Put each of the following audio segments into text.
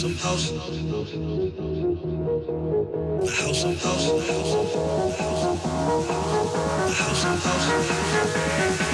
house of house, the house of house, the house of house, the house of house, the house of house.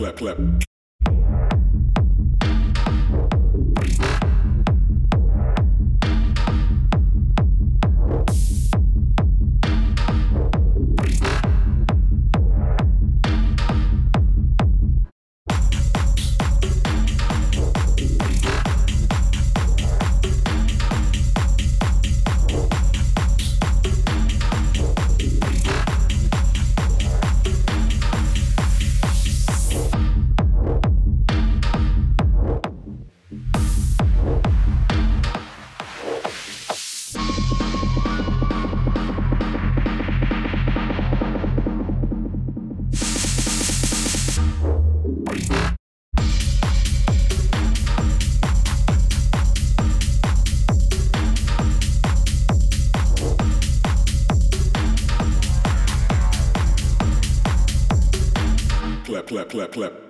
clip, clip. clip.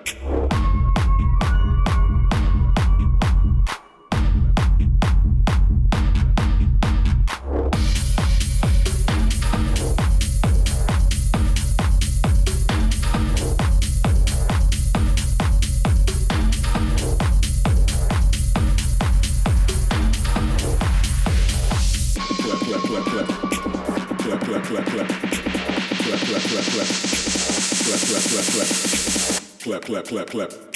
clip.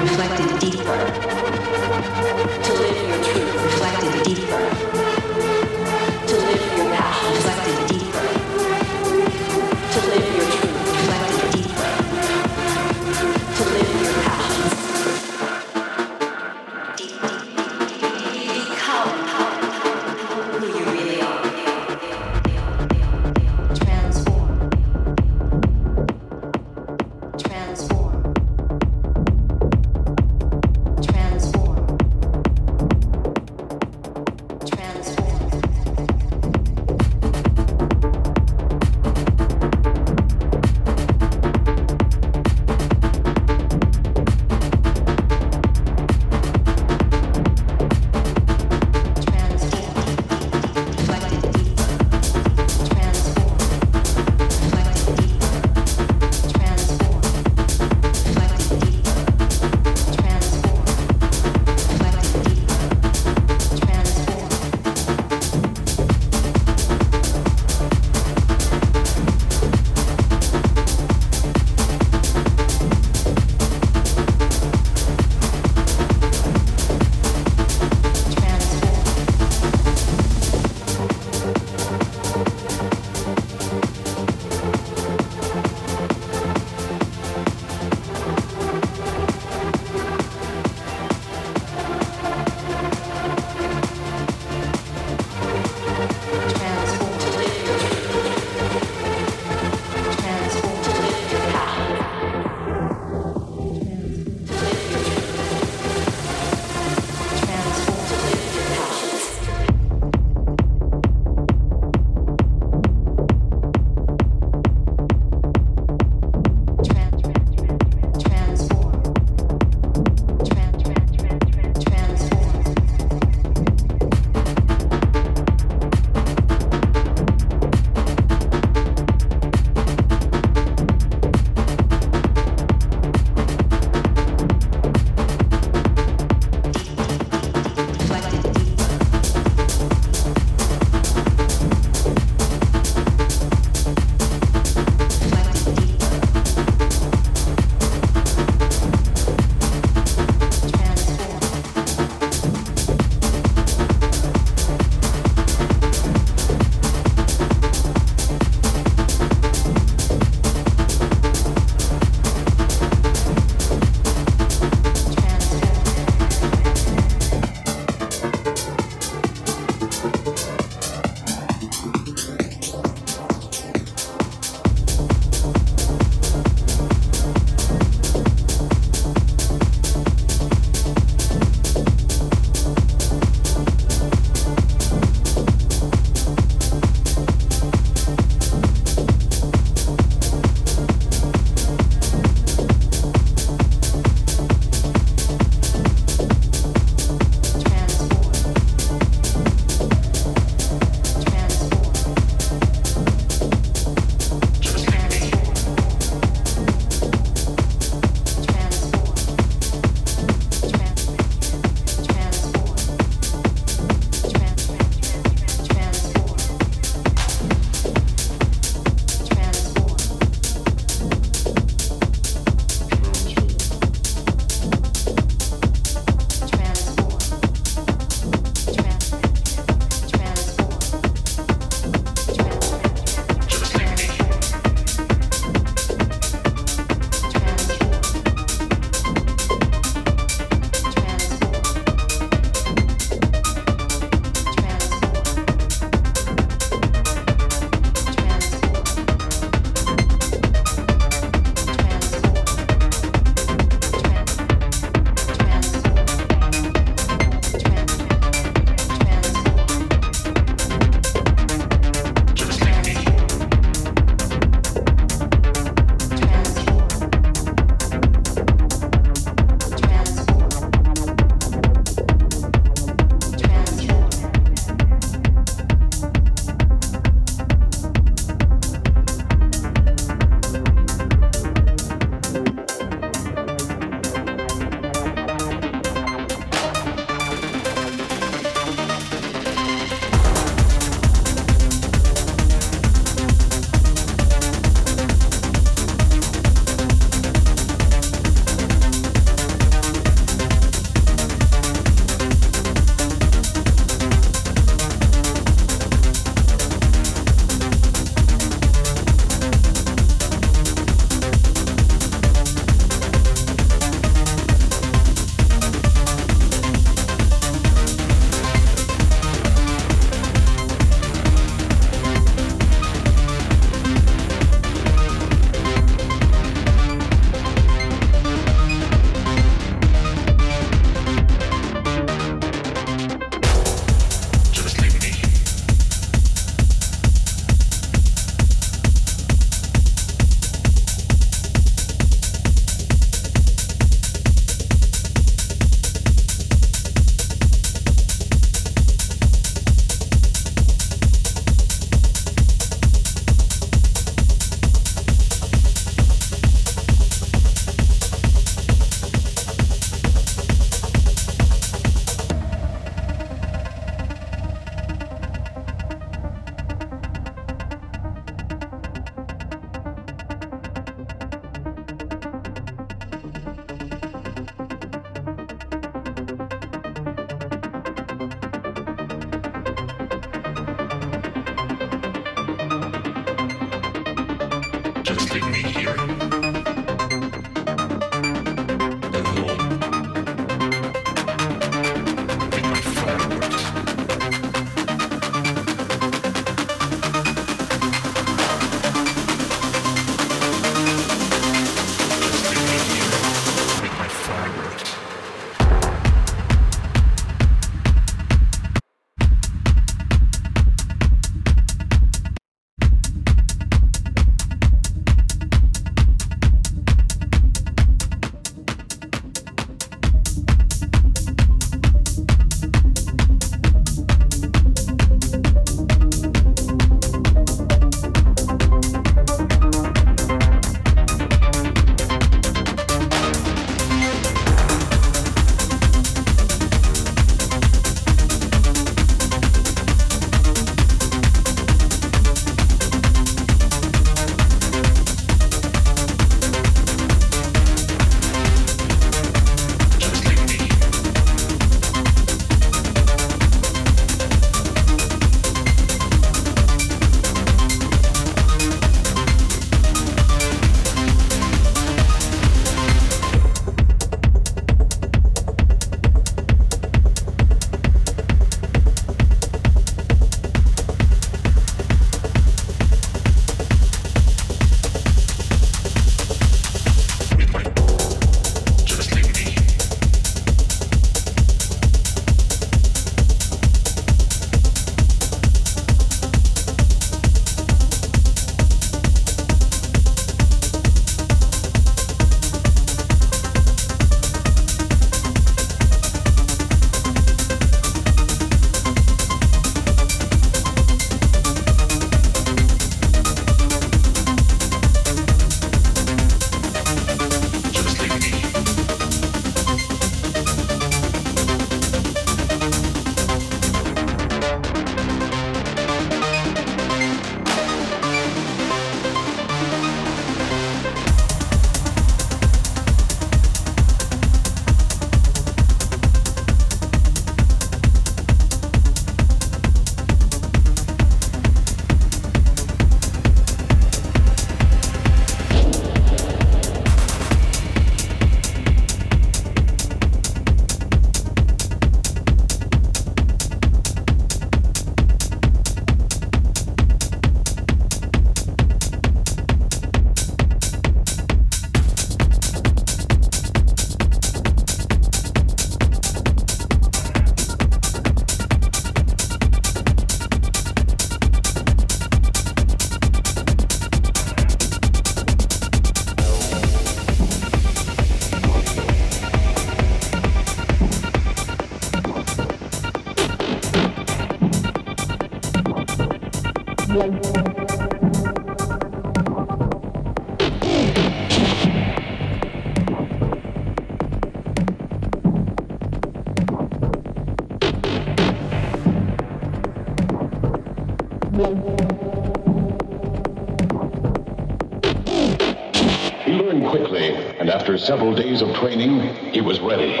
Several days of training, he was ready.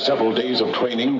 Several days of training,